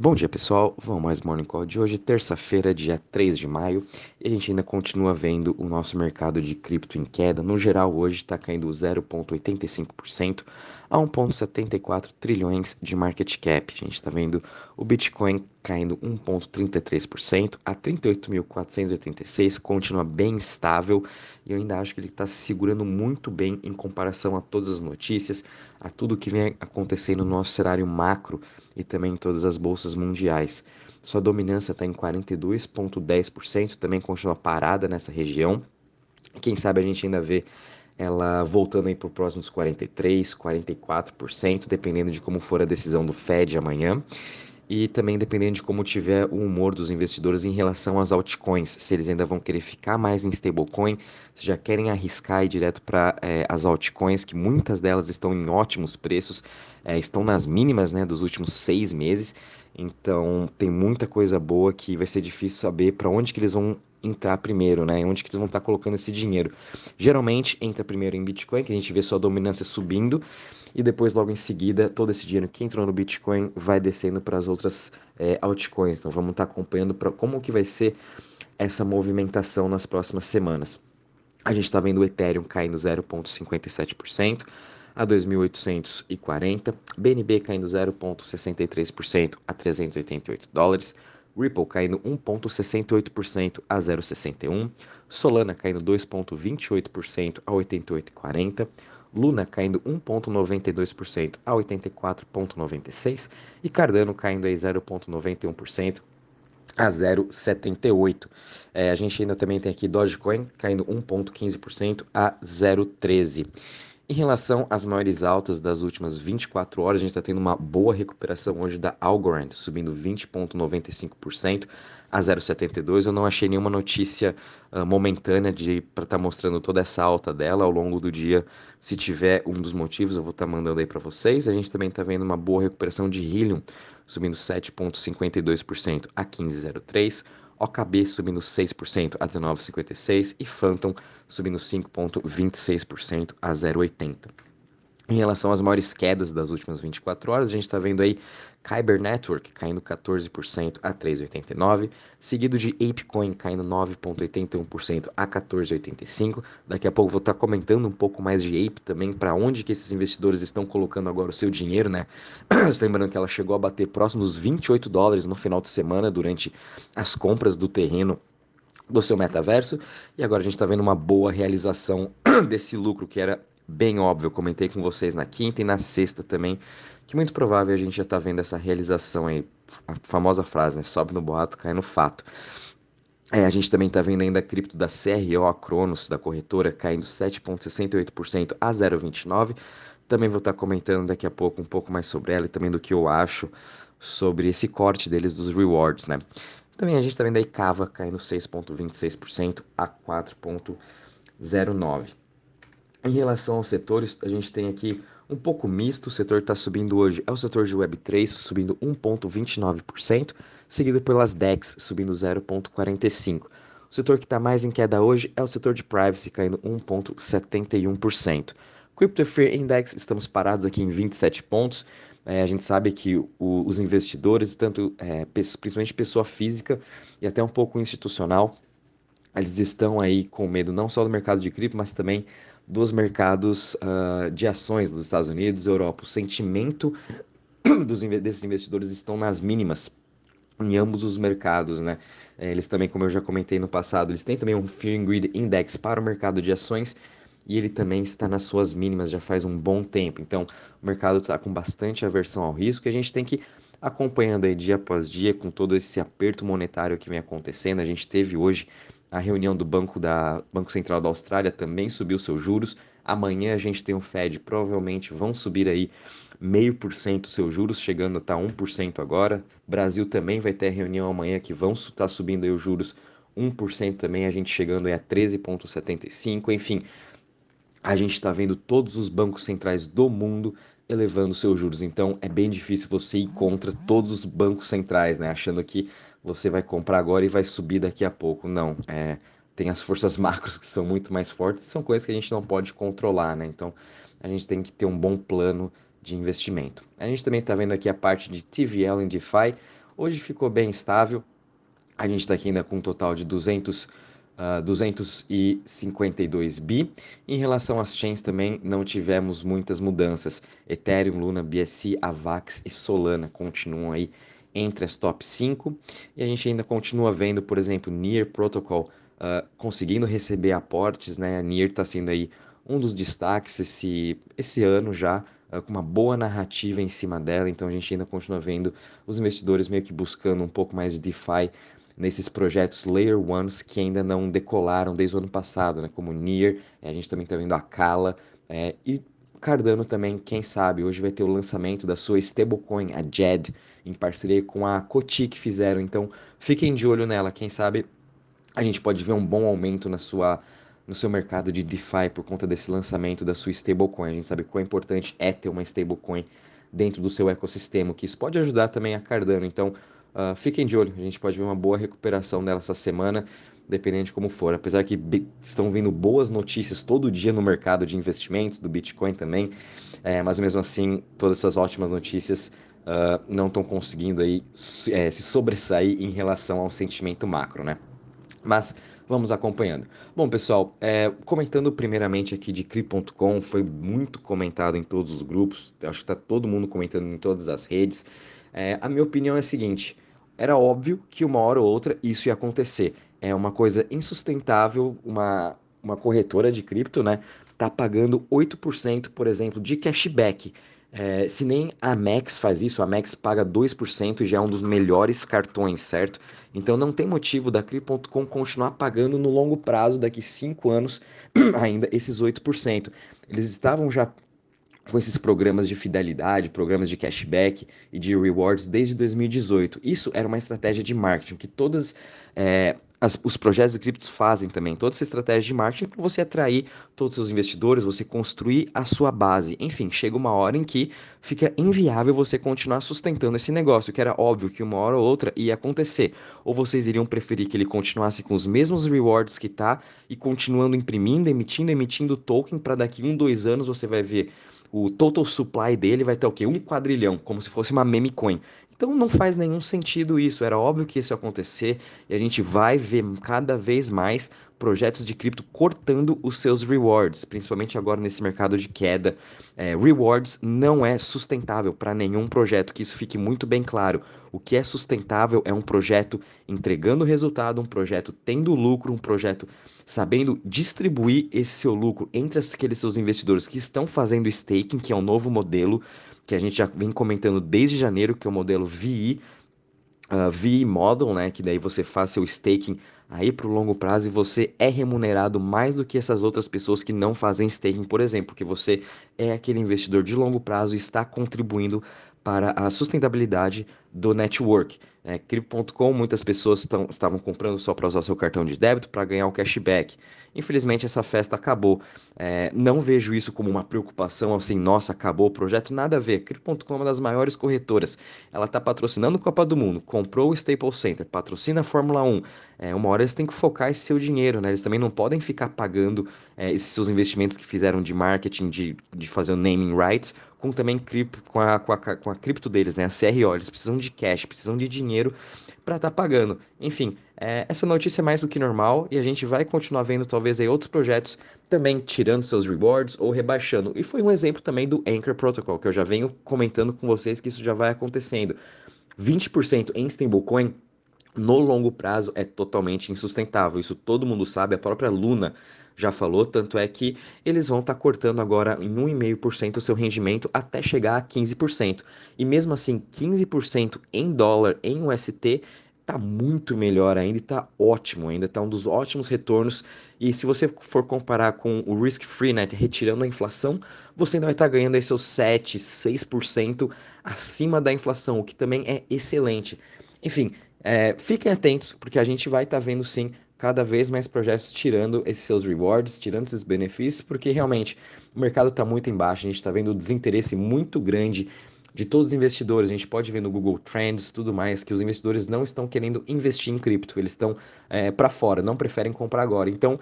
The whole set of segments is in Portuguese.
Bom dia pessoal, vamos mais Morning Call de hoje, terça-feira, dia 3 de maio, e a gente ainda continua vendo o nosso mercado de cripto em queda. No geral, hoje está caindo 0,85% a 1,74 trilhões de market cap. A gente está vendo o Bitcoin caindo 1,33% a 38.486, continua bem estável e eu ainda acho que ele está se segurando muito bem em comparação a todas as notícias, a tudo que vem acontecendo no nosso cenário macro e também em todas as bolsas mundiais. Sua dominância está em 42,10%, também continua parada nessa região. Quem sabe a gente ainda vê ela voltando aí para os próximos 43, 44%, dependendo de como for a decisão do Fed amanhã. E também dependendo de como tiver o humor dos investidores em relação às altcoins, se eles ainda vão querer ficar mais em stablecoin, se já querem arriscar ir direto para é, as altcoins, que muitas delas estão em ótimos preços, é, estão nas mínimas né, dos últimos seis meses. Então tem muita coisa boa que vai ser difícil saber para onde que eles vão entrar primeiro, né? Onde que eles vão estar colocando esse dinheiro. Geralmente entra primeiro em Bitcoin, que a gente vê sua dominância subindo, e depois logo em seguida todo esse dinheiro que entrou no Bitcoin vai descendo para as outras é, altcoins. Então vamos estar acompanhando para como que vai ser essa movimentação nas próximas semanas. A gente está vendo o Ethereum caindo 0,57% a 2.840, BNB caindo 0,63% a 388 dólares, Ripple caindo 1,68% a 0,61%, Solana caindo 2,28% a 88,40%, Luna caindo 1,92% a 84,96% e Cardano caindo aí 0,91% a 0,78. É, a gente ainda também tem aqui Dogecoin caindo 1,15% a 0,13. Em relação às maiores altas das últimas 24 horas, a gente está tendo uma boa recuperação hoje da Algorand, subindo 20,95% a 0,72. Eu não achei nenhuma notícia uh, momentânea para estar tá mostrando toda essa alta dela ao longo do dia. Se tiver um dos motivos, eu vou estar tá mandando aí para vocês. A gente também está vendo uma boa recuperação de Helium, subindo 7,52% a 15,03%. OKB subindo 6% a 19,56% e Phantom subindo 5,26% a 0,80%. Em relação às maiores quedas das últimas 24 horas, a gente está vendo aí Kyber Network caindo 14% a 3,89, seguido de ApeCoin caindo 9,81% a 14,85. Daqui a pouco vou estar tá comentando um pouco mais de Ape também, para onde que esses investidores estão colocando agora o seu dinheiro, né? Lembrando que ela chegou a bater próximos 28 dólares no final de semana durante as compras do terreno do seu metaverso, e agora a gente está vendo uma boa realização desse lucro que era bem óbvio. Eu comentei com vocês na quinta e na sexta também, que muito provável a gente já está vendo essa realização aí, a famosa frase, né? Sobe no boato, cai no fato. É, a gente também está vendo ainda a cripto da CRO, a Cronos, da corretora, caindo 7,68% a 0,29%. Também vou estar tá comentando daqui a pouco um pouco mais sobre ela e também do que eu acho sobre esse corte deles dos rewards, né? Também a gente está vendo Cava caindo 6,26% a 4,09%. Em relação aos setores, a gente tem aqui um pouco misto. O setor está subindo hoje é o setor de Web3, subindo 1,29%, seguido pelas DEX, subindo 0,45%. O setor que está mais em queda hoje é o setor de privacy, caindo 1,71%. Crypto Fear Index, estamos parados aqui em 27 pontos. É, a gente sabe que o, os investidores, tanto é, principalmente pessoa física e até um pouco institucional, eles estão aí com medo não só do mercado de cripto, mas também dos mercados uh, de ações dos Estados Unidos Europa. O sentimento dos, desses investidores estão nas mínimas em ambos os mercados, né? É, eles também, como eu já comentei no passado, eles têm também um Fear and Greed Index para o mercado de ações e ele também está nas suas mínimas já faz um bom tempo. Então, o mercado está com bastante aversão ao risco e a gente tem que acompanhando aí dia após dia com todo esse aperto monetário que vem acontecendo. A gente teve hoje a reunião do Banco, da, Banco Central da Austrália também subiu seus juros. Amanhã a gente tem o Fed, provavelmente vão subir aí meio por cento seus juros, chegando a estar tá 1% agora. Brasil também vai ter reunião amanhã que vão estar tá subindo aí os juros 1% também, a gente chegando aí a 13,75%. Enfim, a gente está vendo todos os bancos centrais do mundo elevando seus juros. Então é bem difícil você ir contra todos os bancos centrais, né? Achando que você vai comprar agora e vai subir daqui a pouco. Não, é, tem as forças macros que são muito mais fortes, são coisas que a gente não pode controlar, né? Então a gente tem que ter um bom plano de investimento. A gente também está vendo aqui a parte de TVL em DeFi. Hoje ficou bem estável. A gente está aqui ainda com um total de 200, uh, 252 bi. Em relação às chains também não tivemos muitas mudanças. Ethereum, Luna, BSC, Avax e Solana continuam aí entre as top 5. E a gente ainda continua vendo, por exemplo, Near Protocol uh, conseguindo receber aportes, né? A Near está sendo aí um dos destaques esse, esse ano já, uh, com uma boa narrativa em cima dela, então a gente ainda continua vendo os investidores meio que buscando um pouco mais de DeFi nesses projetos Layer Ones que ainda não decolaram desde o ano passado, né? como Near, a gente também está vendo a Kala, é, e Cardano também, quem sabe, hoje vai ter o lançamento da sua stablecoin, a JED, em parceria com a Coty que fizeram. Então, fiquem de olho nela. Quem sabe a gente pode ver um bom aumento na sua no seu mercado de DeFi por conta desse lançamento da sua stablecoin. A gente sabe quão importante é ter uma stablecoin dentro do seu ecossistema, que isso pode ajudar também a Cardano. Então, uh, fiquem de olho, a gente pode ver uma boa recuperação dela essa semana dependendo de como for. Apesar que estão vindo boas notícias todo dia no mercado de investimentos, do Bitcoin também, é, mas mesmo assim, todas essas ótimas notícias uh, não estão conseguindo aí é, se sobressair em relação ao sentimento macro, né? Mas vamos acompanhando. Bom, pessoal, é, comentando primeiramente aqui de Cri.com, foi muito comentado em todos os grupos, acho que está todo mundo comentando em todas as redes. É, a minha opinião é a seguinte: era óbvio que uma hora ou outra isso ia acontecer. É uma coisa insustentável, uma, uma corretora de cripto, né? Tá pagando 8%, por exemplo, de cashback. É, se nem a Max faz isso, a Max paga 2% e já é um dos melhores cartões, certo? Então não tem motivo da Cri.com continuar pagando no longo prazo, daqui 5 anos, ainda esses 8%. Eles estavam já com esses programas de fidelidade, programas de cashback e de rewards desde 2018. Isso era uma estratégia de marketing que todas é, as, os projetos de criptos fazem também. Toda essa estratégia de marketing para você atrair todos os seus investidores, você construir a sua base. Enfim, chega uma hora em que fica inviável você continuar sustentando esse negócio, que era óbvio que uma hora ou outra ia acontecer. Ou vocês iriam preferir que ele continuasse com os mesmos rewards que tá e continuando imprimindo, emitindo, emitindo token para daqui um, dois anos você vai ver o total supply dele vai ter o quê? Um quadrilhão, como se fosse uma meme coin. Então não faz nenhum sentido isso. Era óbvio que isso ia acontecer e a gente vai ver cada vez mais projetos de cripto cortando os seus rewards, principalmente agora nesse mercado de queda. É, rewards não é sustentável para nenhum projeto, que isso fique muito bem claro. O que é sustentável é um projeto entregando resultado, um projeto tendo lucro, um projeto sabendo distribuir esse seu lucro entre aqueles seus investidores que estão fazendo staking, que é um novo modelo que a gente já vem comentando desde janeiro, que é o modelo VI, uh, VI Model, né? Que daí você faz seu staking aí para o longo prazo e você é remunerado mais do que essas outras pessoas que não fazem staking, por exemplo, porque você é aquele investidor de longo prazo e está contribuindo para a sustentabilidade do network. É, muitas pessoas tão, estavam comprando só para usar seu cartão de débito para ganhar o cashback. Infelizmente, essa festa acabou. É, não vejo isso como uma preocupação, assim, nossa, acabou o projeto, nada a ver. Crypto.com é uma das maiores corretoras. Ela está patrocinando Copa do Mundo, comprou o Staples Center, patrocina a Fórmula 1. É, uma hora eles têm que focar esse seu dinheiro, né? Eles também não podem ficar pagando é, esses seus investimentos que fizeram de marketing, de, de fazer o naming rights, com também com a, com, a, com a cripto deles, né? A CRO. Eles precisam de cash, precisam de dinheiro para estar tá pagando. Enfim, é, essa notícia é mais do que normal e a gente vai continuar vendo talvez aí outros projetos também tirando seus rewards ou rebaixando. E foi um exemplo também do Anchor Protocol, que eu já venho comentando com vocês que isso já vai acontecendo. 20% em stablecoin no longo prazo é totalmente insustentável. Isso todo mundo sabe, a própria Luna já falou, tanto é que eles vão estar tá cortando agora em 1,5% o seu rendimento até chegar a 15%. E mesmo assim, 15% em dólar, em UST, tá muito melhor ainda e tá ótimo ainda, tá um dos ótimos retornos. E se você for comparar com o risk free, né, retirando a inflação, você ainda vai estar tá ganhando aí seus 7, 6% acima da inflação, o que também é excelente. Enfim, é, fiquem atentos, porque a gente vai estar tá vendo sim cada vez mais projetos tirando esses seus rewards, tirando esses benefícios, porque realmente o mercado está muito embaixo, a gente está vendo um desinteresse muito grande de todos os investidores. A gente pode ver no Google Trends tudo mais que os investidores não estão querendo investir em cripto, eles estão é, para fora, não preferem comprar agora. Então,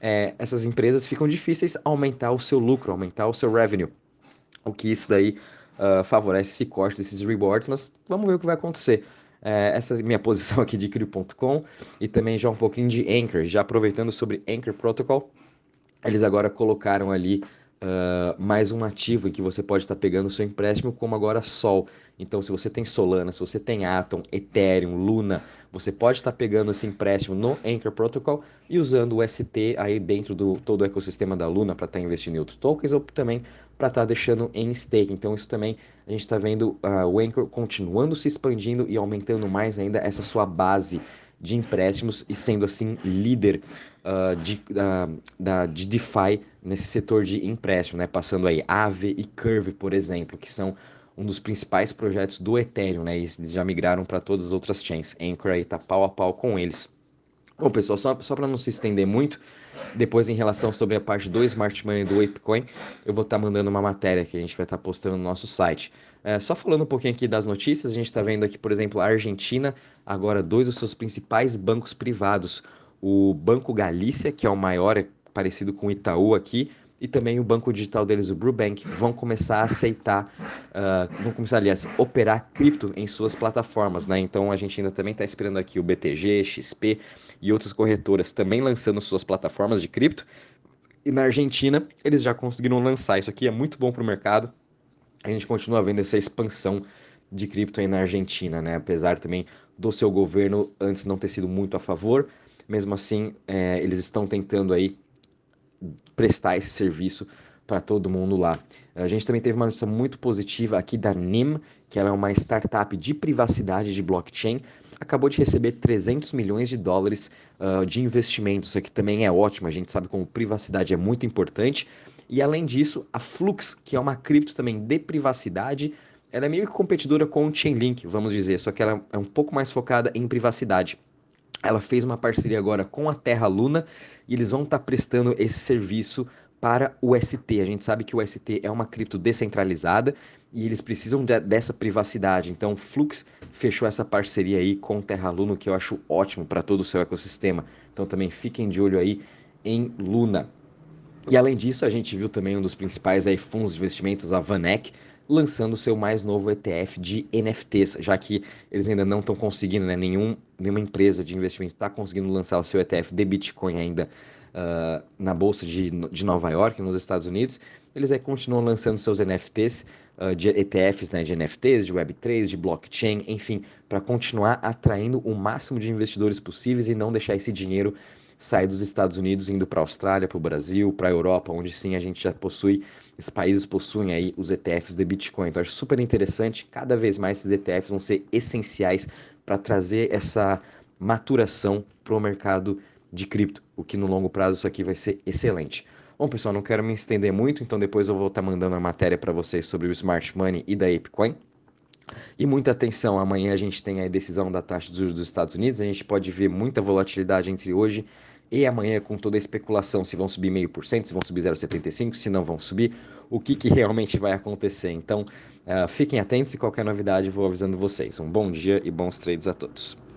é, essas empresas ficam difíceis aumentar o seu lucro, aumentar o seu revenue. O que isso daí uh, favorece esse corte desses rewards, mas vamos ver o que vai acontecer. É, essa minha posição aqui de Crio.com e também já um pouquinho de Anchor, já aproveitando sobre Anchor Protocol. Eles agora colocaram ali Uh, mais um ativo em que você pode estar tá pegando o seu empréstimo, como agora Sol. Então, se você tem Solana, se você tem Atom, Ethereum, Luna, você pode estar tá pegando esse empréstimo no Anchor Protocol e usando o ST aí dentro do todo o ecossistema da Luna para estar tá investindo em outros tokens ou também para estar deixando em stake. Então, isso também a gente está vendo uh, o Anchor continuando se expandindo e aumentando mais ainda essa sua base de empréstimos e sendo assim líder uh, de, uh, da, de DeFi nesse setor de empréstimo, né? passando aí Aave e Curve, por exemplo, que são um dos principais projetos do Ethereum, né? eles já migraram para todas as outras chains. Anchor aí está pau a pau com eles. Bom, pessoal, só, só para não se estender muito, depois em relação sobre a parte do Smart Money do Apecoin, eu vou estar tá mandando uma matéria que a gente vai estar tá postando no nosso site. É, só falando um pouquinho aqui das notícias, a gente está vendo aqui, por exemplo, a Argentina, agora dois dos seus principais bancos privados, o Banco Galícia, que é o maior, é parecido com o Itaú aqui, e também o banco digital deles, o Brubank, vão começar a aceitar, uh, vão começar, aliás, operar cripto em suas plataformas, né? Então a gente ainda também está esperando aqui o BTG, XP e outras corretoras também lançando suas plataformas de cripto. E na Argentina eles já conseguiram lançar. Isso aqui é muito bom para o mercado. A gente continua vendo essa expansão de cripto aí na Argentina, né? Apesar também do seu governo antes não ter sido muito a favor, mesmo assim é, eles estão tentando aí prestar esse serviço para todo mundo lá. A gente também teve uma notícia muito positiva aqui da NIM, que ela é uma startup de privacidade de blockchain, acabou de receber 300 milhões de dólares uh, de investimento. Isso aqui também é ótimo, a gente sabe como privacidade é muito importante. E além disso, a Flux, que é uma cripto também de privacidade, ela é meio que competidora com o Chainlink, vamos dizer, só que ela é um pouco mais focada em privacidade. Ela fez uma parceria agora com a Terra Luna e eles vão estar tá prestando esse serviço para o ST. A gente sabe que o ST é uma cripto descentralizada e eles precisam de, dessa privacidade. Então, Flux fechou essa parceria aí com Terra Luna, que eu acho ótimo para todo o seu ecossistema. Então, também fiquem de olho aí em Luna. E além disso, a gente viu também um dos principais aí, fundos de investimentos, a Vanek, lançando seu mais novo ETF de NFTs, já que eles ainda não estão conseguindo, né, nenhum, nenhuma empresa de investimento está conseguindo lançar o seu ETF de Bitcoin ainda uh, na Bolsa de, de Nova York, nos Estados Unidos. Eles aí continuam lançando seus NFTs, uh, ah, de ETFs né, de NFTs, de Web3, de blockchain, enfim, para continuar atraindo o máximo de investidores possíveis e não deixar esse dinheiro sai dos Estados Unidos indo para a Austrália, para o Brasil, para a Europa, onde sim a gente já possui, esses países possuem aí os ETFs de Bitcoin. Então acho super interessante, cada vez mais esses ETFs vão ser essenciais para trazer essa maturação para o mercado de cripto, o que no longo prazo isso aqui vai ser excelente. Bom, pessoal, não quero me estender muito, então depois eu vou estar mandando a matéria para vocês sobre o Smart Money e da ApeCoin. E muita atenção, amanhã a gente tem a decisão da taxa de juros dos Estados Unidos, a gente pode ver muita volatilidade entre hoje e amanhã com toda a especulação se vão subir meio por cento, se vão subir 0,75, se não vão subir, o que, que realmente vai acontecer. Então, uh, fiquem atentos e qualquer novidade vou avisando vocês. Um bom dia e bons trades a todos.